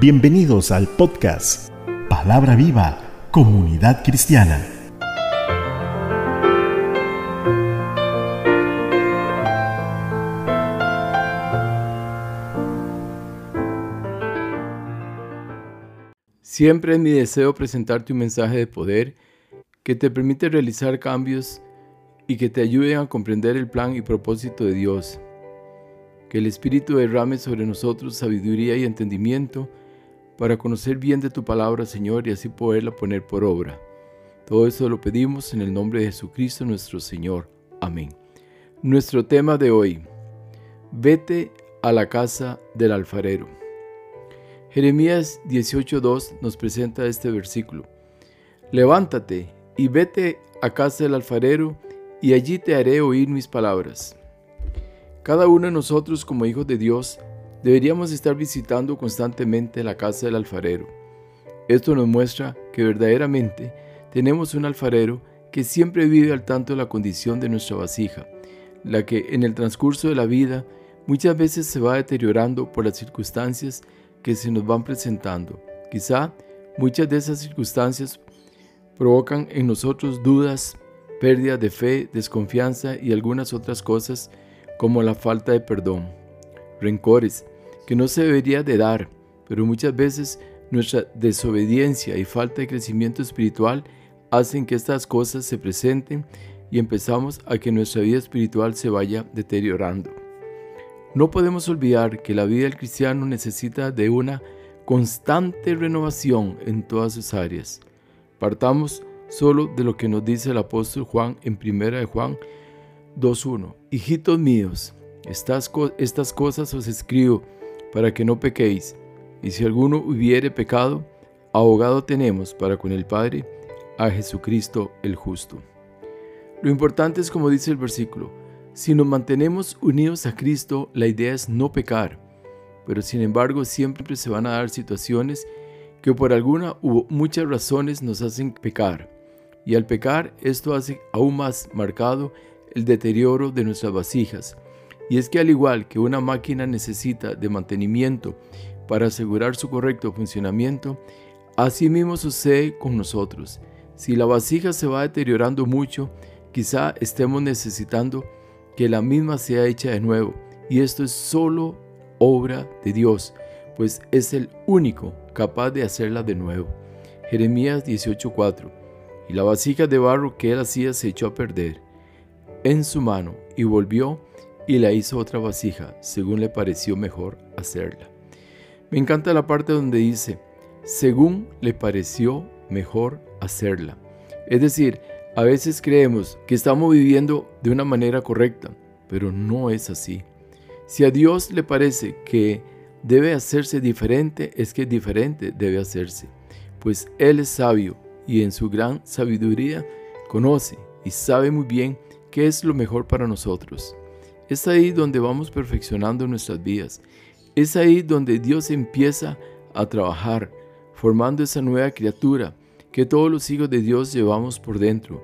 Bienvenidos al podcast Palabra Viva, Comunidad Cristiana. Siempre es mi deseo presentarte un mensaje de poder que te permite realizar cambios y que te ayuden a comprender el plan y propósito de Dios. Que el Espíritu derrame sobre nosotros sabiduría y entendimiento para conocer bien de tu palabra, Señor, y así poderla poner por obra. Todo esto lo pedimos en el nombre de Jesucristo nuestro Señor. Amén. Nuestro tema de hoy. Vete a la casa del alfarero. Jeremías 18.2 nos presenta este versículo. Levántate y vete a casa del alfarero y allí te haré oír mis palabras. Cada uno de nosotros como hijos de Dios deberíamos estar visitando constantemente la casa del alfarero. Esto nos muestra que verdaderamente tenemos un alfarero que siempre vive al tanto de la condición de nuestra vasija, la que en el transcurso de la vida muchas veces se va deteriorando por las circunstancias que se nos van presentando. Quizá muchas de esas circunstancias provocan en nosotros dudas, pérdida de fe, desconfianza y algunas otras cosas como la falta de perdón, rencores que no se debería de dar, pero muchas veces nuestra desobediencia y falta de crecimiento espiritual hacen que estas cosas se presenten y empezamos a que nuestra vida espiritual se vaya deteriorando. No podemos olvidar que la vida del cristiano necesita de una constante renovación en todas sus áreas. Partamos solo de lo que nos dice el apóstol Juan en 1 de Juan 2.1. Hijitos míos, estas, estas cosas os escribo para que no pequéis, y si alguno hubiere pecado, abogado tenemos para con el Padre, a Jesucristo el justo. Lo importante es como dice el versículo, si nos mantenemos unidos a Cristo, la idea es no pecar, pero sin embargo siempre se van a dar situaciones que por alguna u muchas razones nos hacen pecar. Y al pecar, esto hace aún más marcado el deterioro de nuestras vasijas. Y es que al igual que una máquina necesita de mantenimiento para asegurar su correcto funcionamiento, así mismo sucede con nosotros. Si la vasija se va deteriorando mucho, quizá estemos necesitando que la misma sea hecha de nuevo. Y esto es solo obra de Dios, pues es el único capaz de hacerla de nuevo. Jeremías 18:4 Y la vasija de barro que él hacía se echó a perder en su mano y volvió y la hizo otra vasija, según le pareció mejor hacerla. Me encanta la parte donde dice, según le pareció mejor hacerla. Es decir, a veces creemos que estamos viviendo de una manera correcta, pero no es así. Si a Dios le parece que debe hacerse diferente, es que diferente debe hacerse, pues Él es sabio y en su gran sabiduría conoce y sabe muy bien qué es lo mejor para nosotros. Es ahí donde vamos perfeccionando nuestras vidas. Es ahí donde Dios empieza a trabajar, formando esa nueva criatura que todos los hijos de Dios llevamos por dentro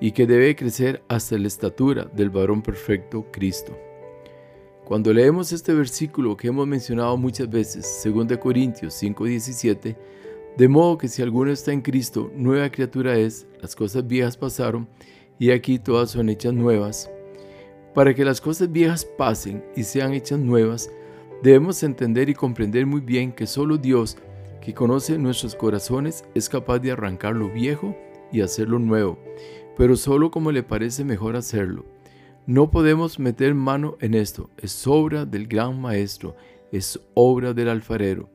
y que debe crecer hasta la estatura del varón perfecto Cristo. Cuando leemos este versículo que hemos mencionado muchas veces, 2 Corintios 5:17, de modo que si alguno está en Cristo, nueva criatura es, las cosas viejas pasaron y aquí todas son hechas nuevas. Para que las cosas viejas pasen y sean hechas nuevas, debemos entender y comprender muy bien que solo Dios, que conoce nuestros corazones, es capaz de arrancar lo viejo y hacerlo nuevo, pero solo como le parece mejor hacerlo. No podemos meter mano en esto, es obra del gran maestro, es obra del alfarero.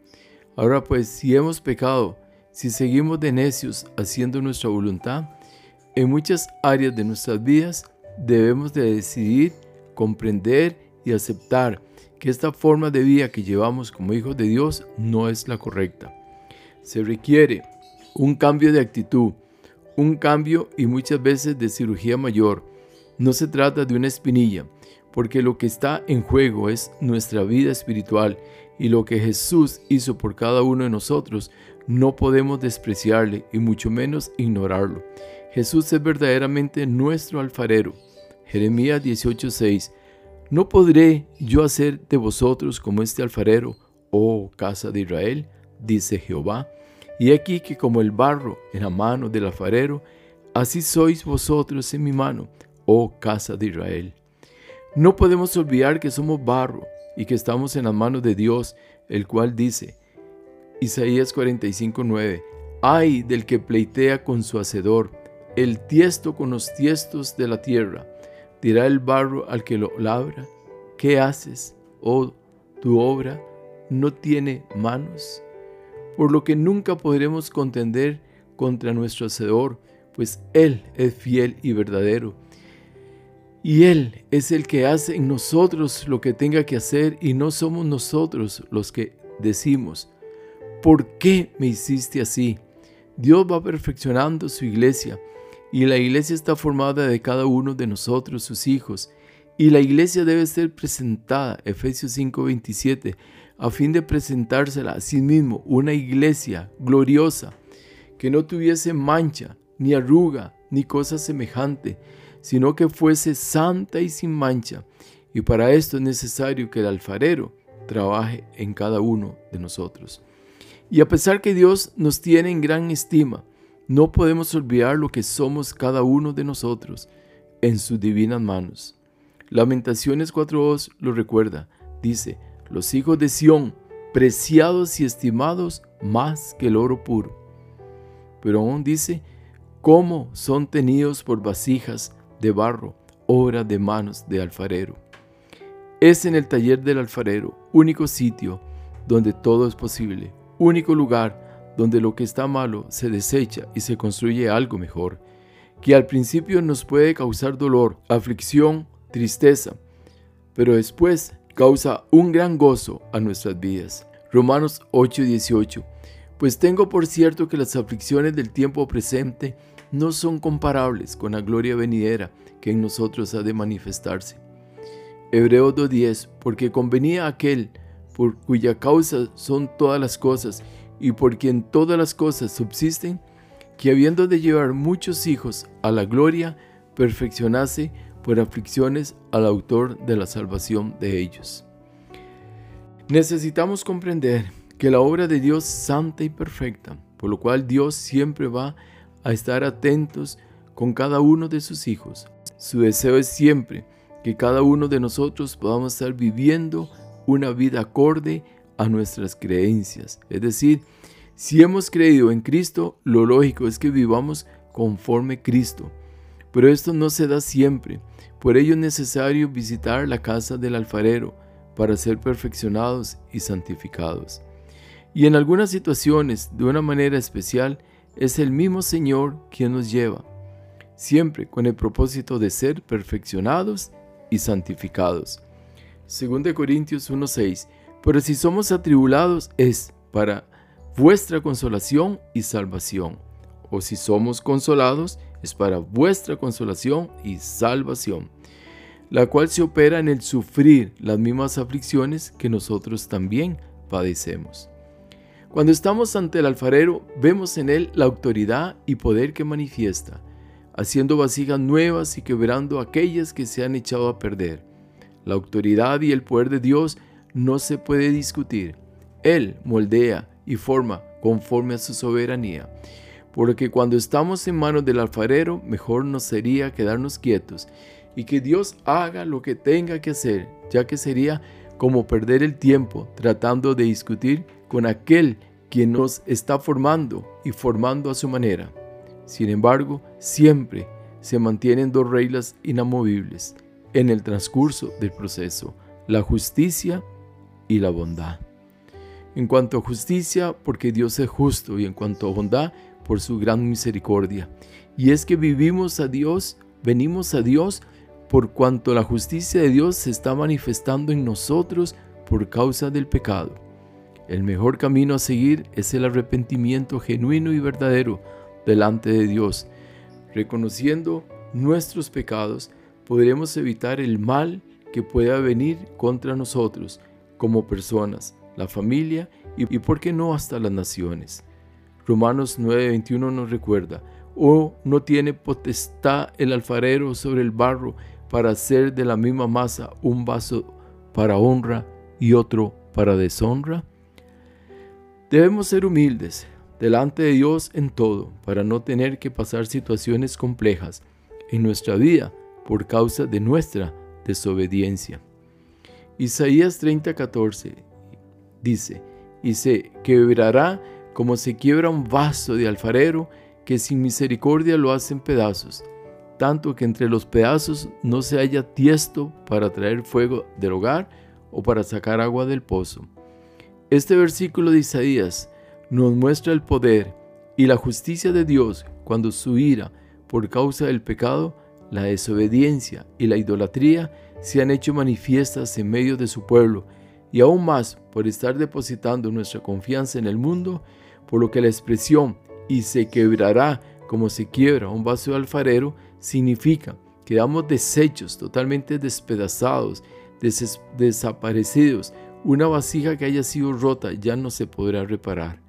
Ahora pues, si hemos pecado, si seguimos de necios haciendo nuestra voluntad, en muchas áreas de nuestras vidas debemos de decidir, comprender y aceptar que esta forma de vida que llevamos como hijos de Dios no es la correcta. Se requiere un cambio de actitud, un cambio y muchas veces de cirugía mayor, no se trata de una espinilla, porque lo que está en juego es nuestra vida espiritual y lo que Jesús hizo por cada uno de nosotros, no podemos despreciarle y mucho menos ignorarlo. Jesús es verdaderamente nuestro alfarero. Jeremías 18:6 No podré yo hacer de vosotros como este alfarero oh casa de Israel, dice Jehová. Y aquí que como el barro en la mano del alfarero, así sois vosotros en mi mano, oh casa de Israel. No podemos olvidar que somos barro y que estamos en las manos de Dios, el cual dice, Isaías 45:9, ay del que pleitea con su hacedor, el tiesto con los tiestos de la tierra. Dirá el barro al que lo labra, ¿qué haces? Oh, tu obra no tiene manos. Por lo que nunca podremos contender contra nuestro Hacedor, pues Él es fiel y verdadero. Y Él es el que hace en nosotros lo que tenga que hacer y no somos nosotros los que decimos, ¿por qué me hiciste así? Dios va perfeccionando su iglesia y la iglesia está formada de cada uno de nosotros, sus hijos. Y la iglesia debe ser presentada, Efesios 5:27, a fin de presentársela a sí mismo, una iglesia gloriosa, que no tuviese mancha, ni arruga, ni cosa semejante, sino que fuese santa y sin mancha. Y para esto es necesario que el alfarero trabaje en cada uno de nosotros. Y a pesar que Dios nos tiene en gran estima, no podemos olvidar lo que somos cada uno de nosotros en sus divinas manos. Lamentaciones 4.2 lo recuerda. Dice, los hijos de Sión, preciados y estimados más que el oro puro. Pero aún dice, cómo son tenidos por vasijas de barro, obra de manos de alfarero. Es en el taller del alfarero, único sitio donde todo es posible, único lugar donde lo que está malo se desecha y se construye algo mejor, que al principio nos puede causar dolor, aflicción, tristeza, pero después causa un gran gozo a nuestras vidas. Romanos 8:18 Pues tengo por cierto que las aflicciones del tiempo presente no son comparables con la gloria venidera que en nosotros ha de manifestarse. Hebreos 2:10 Porque convenía aquel por cuya causa son todas las cosas y por quien todas las cosas subsisten, que habiendo de llevar muchos hijos a la gloria, perfeccionase por aflicciones al autor de la salvación de ellos. Necesitamos comprender que la obra de Dios es santa y perfecta, por lo cual Dios siempre va a estar atentos con cada uno de sus hijos. Su deseo es siempre que cada uno de nosotros podamos estar viviendo una vida acorde a nuestras creencias. Es decir, si hemos creído en Cristo, lo lógico es que vivamos conforme Cristo. Pero esto no se da siempre. Por ello es necesario visitar la casa del alfarero para ser perfeccionados y santificados. Y en algunas situaciones, de una manera especial, es el mismo Señor quien nos lleva, siempre con el propósito de ser perfeccionados y santificados. 2 Corintios 1:6 Pero si somos atribulados es para vuestra consolación y salvación, o si somos consolados es para vuestra consolación y salvación, la cual se opera en el sufrir las mismas aflicciones que nosotros también padecemos. Cuando estamos ante el alfarero, vemos en él la autoridad y poder que manifiesta, haciendo vasijas nuevas y quebrando aquellas que se han echado a perder. La autoridad y el poder de Dios no se puede discutir. Él moldea y forma conforme a su soberanía porque cuando estamos en manos del alfarero, mejor nos sería quedarnos quietos y que Dios haga lo que tenga que hacer, ya que sería como perder el tiempo tratando de discutir con aquel quien nos está formando y formando a su manera. Sin embargo, siempre se mantienen dos reglas inamovibles en el transcurso del proceso, la justicia y la bondad. En cuanto a justicia, porque Dios es justo, y en cuanto a bondad, por su gran misericordia. Y es que vivimos a Dios, venimos a Dios por cuanto la justicia de Dios se está manifestando en nosotros por causa del pecado. El mejor camino a seguir es el arrepentimiento genuino y verdadero delante de Dios. Reconociendo nuestros pecados, podremos evitar el mal que pueda venir contra nosotros como personas, la familia y, por qué no hasta las naciones. Romanos 9:21 nos recuerda, ¿o no tiene potestad el alfarero sobre el barro para hacer de la misma masa un vaso para honra y otro para deshonra? Debemos ser humildes delante de Dios en todo para no tener que pasar situaciones complejas en nuestra vida por causa de nuestra desobediencia. Isaías 30:14 dice, y se quebrará como se quiebra un vaso de alfarero que sin misericordia lo hacen pedazos, tanto que entre los pedazos no se haya tiesto para traer fuego del hogar o para sacar agua del pozo. Este versículo de Isaías nos muestra el poder y la justicia de Dios cuando su ira por causa del pecado, la desobediencia y la idolatría se han hecho manifiestas en medio de su pueblo y aún más por estar depositando nuestra confianza en el mundo, por lo que la expresión y se quebrará como se quiebra un vaso de alfarero significa que damos desechos totalmente despedazados, desaparecidos. Una vasija que haya sido rota ya no se podrá reparar.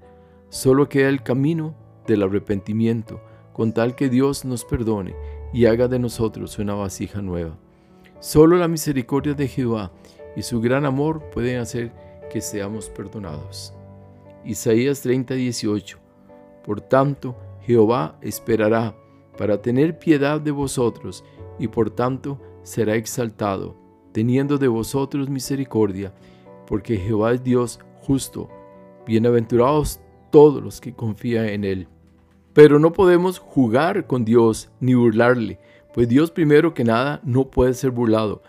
Solo queda el camino del arrepentimiento, con tal que Dios nos perdone y haga de nosotros una vasija nueva. Solo la misericordia de Jehová y su gran amor pueden hacer que seamos perdonados. Isaías 30, 18. Por tanto, Jehová esperará para tener piedad de vosotros, y por tanto será exaltado, teniendo de vosotros misericordia, porque Jehová es Dios justo. Bienaventurados todos los que confían en Él. Pero no podemos jugar con Dios ni burlarle, pues Dios primero que nada no puede ser burlado.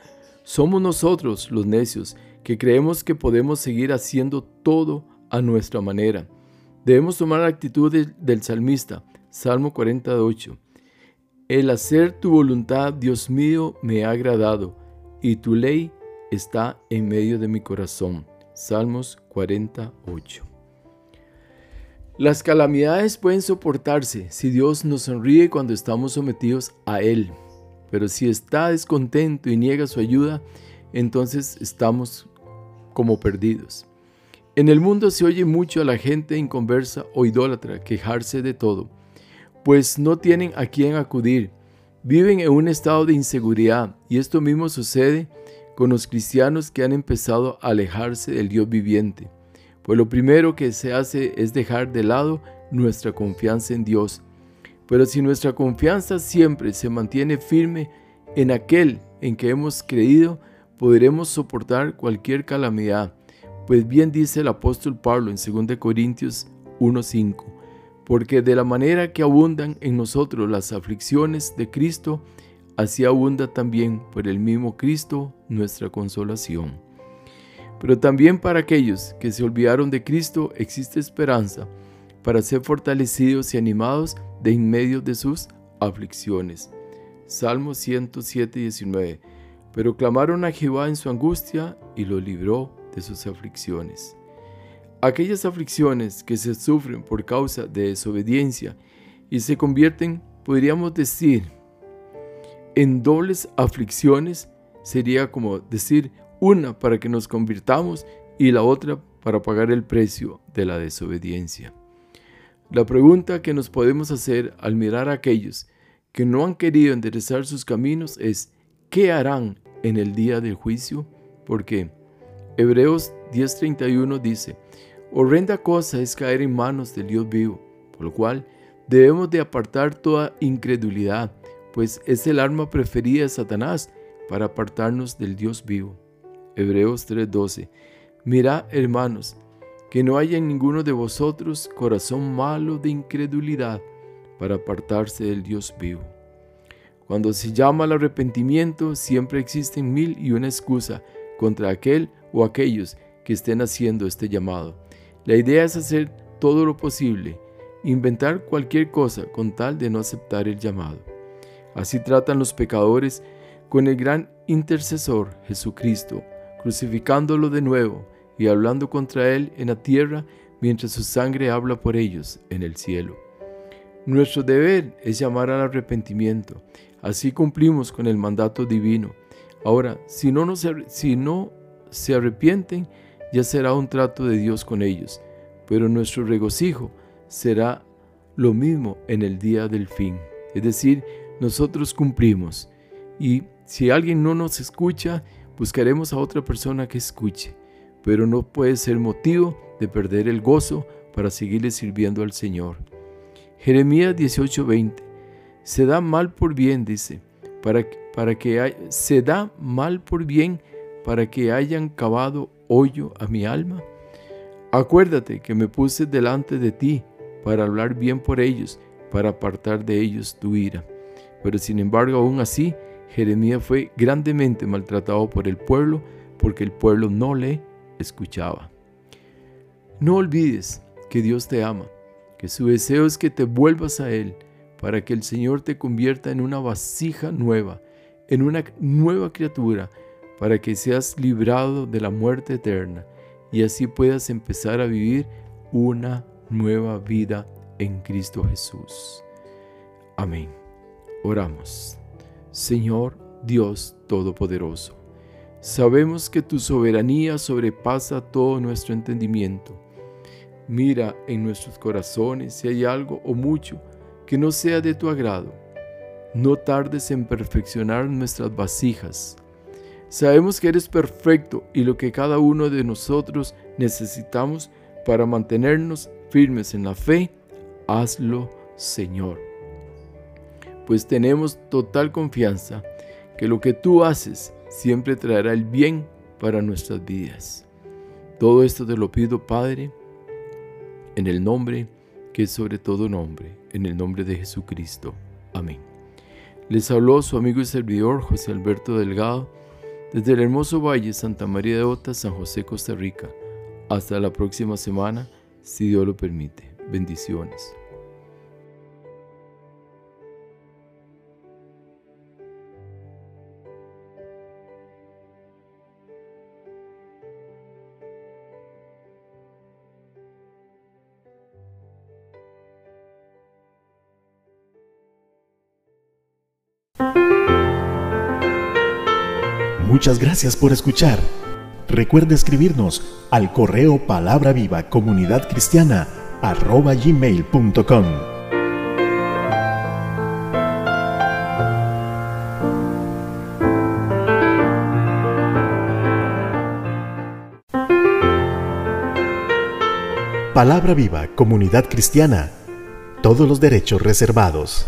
Somos nosotros los necios que creemos que podemos seguir haciendo todo a nuestra manera. Debemos tomar la actitud del salmista, Salmo 48. El hacer tu voluntad, Dios mío, me ha agradado, y tu ley está en medio de mi corazón. Salmos 48. Las calamidades pueden soportarse si Dios nos sonríe cuando estamos sometidos a Él, pero si está descontento y niega su ayuda, entonces estamos como perdidos. En el mundo se oye mucho a la gente inconversa o idólatra quejarse de todo, pues no tienen a quién acudir. Viven en un estado de inseguridad y esto mismo sucede con los cristianos que han empezado a alejarse del Dios viviente. Pues lo primero que se hace es dejar de lado nuestra confianza en Dios. Pero si nuestra confianza siempre se mantiene firme en aquel en que hemos creído, podremos soportar cualquier calamidad pues bien dice el apóstol Pablo en 2 Corintios 1:5, porque de la manera que abundan en nosotros las aflicciones de Cristo, así abunda también por el mismo Cristo nuestra consolación. Pero también para aquellos que se olvidaron de Cristo existe esperanza para ser fortalecidos y animados de en medio de sus aflicciones. Salmo 107, 19. Pero clamaron a Jehová en su angustia y lo libró sus aflicciones. Aquellas aflicciones que se sufren por causa de desobediencia y se convierten, podríamos decir, en dobles aflicciones, sería como decir una para que nos convirtamos y la otra para pagar el precio de la desobediencia. La pregunta que nos podemos hacer al mirar a aquellos que no han querido enderezar sus caminos es, ¿qué harán en el día del juicio? Porque Hebreos 10:31 dice, horrenda cosa es caer en manos del Dios vivo, por lo cual debemos de apartar toda incredulidad, pues es el arma preferida de Satanás para apartarnos del Dios vivo. Hebreos 3:12 Mirad, hermanos, que no haya en ninguno de vosotros corazón malo de incredulidad para apartarse del Dios vivo. Cuando se llama al arrepentimiento, siempre existen mil y una excusa contra aquel o aquellos que estén haciendo este llamado. La idea es hacer todo lo posible, inventar cualquier cosa con tal de no aceptar el llamado. Así tratan los pecadores con el gran intercesor Jesucristo, crucificándolo de nuevo y hablando contra él en la tierra mientras su sangre habla por ellos en el cielo. Nuestro deber es llamar al arrepentimiento. Así cumplimos con el mandato divino. Ahora, si no, nos, se arrepienten, ya será un trato de Dios con ellos, pero nuestro regocijo será lo mismo en el día del fin. Es decir, nosotros cumplimos y si alguien no nos escucha, buscaremos a otra persona que escuche, pero no puede ser motivo de perder el gozo para seguirle sirviendo al Señor. Jeremías 18:20 Se da mal por bien, dice, para, para que se da mal por bien para que hayan cavado hoyo a mi alma. Acuérdate que me puse delante de ti para hablar bien por ellos, para apartar de ellos tu ira. Pero sin embargo, aún así, Jeremías fue grandemente maltratado por el pueblo porque el pueblo no le escuchaba. No olvides que Dios te ama, que su deseo es que te vuelvas a Él para que el Señor te convierta en una vasija nueva, en una nueva criatura, para que seas librado de la muerte eterna y así puedas empezar a vivir una nueva vida en Cristo Jesús. Amén. Oramos. Señor Dios Todopoderoso, sabemos que tu soberanía sobrepasa todo nuestro entendimiento. Mira en nuestros corazones si hay algo o mucho que no sea de tu agrado. No tardes en perfeccionar nuestras vasijas. Sabemos que eres perfecto y lo que cada uno de nosotros necesitamos para mantenernos firmes en la fe, hazlo, Señor pues tenemos total confianza que lo que tú haces siempre traerá el bien para nuestras vidas. Todo esto te lo pido, Padre, en el nombre que es sobre todo nombre, en el nombre de Jesucristo. Amén. Les habló su amigo y servidor José Alberto Delgado desde el hermoso Valle Santa María de Ota, San José, Costa Rica. Hasta la próxima semana, si Dios lo permite. Bendiciones. Muchas gracias por escuchar. Recuerde escribirnos al correo palabra viva comunidad cristiana arroba gmail.com. Palabra viva comunidad cristiana. Todos los derechos reservados.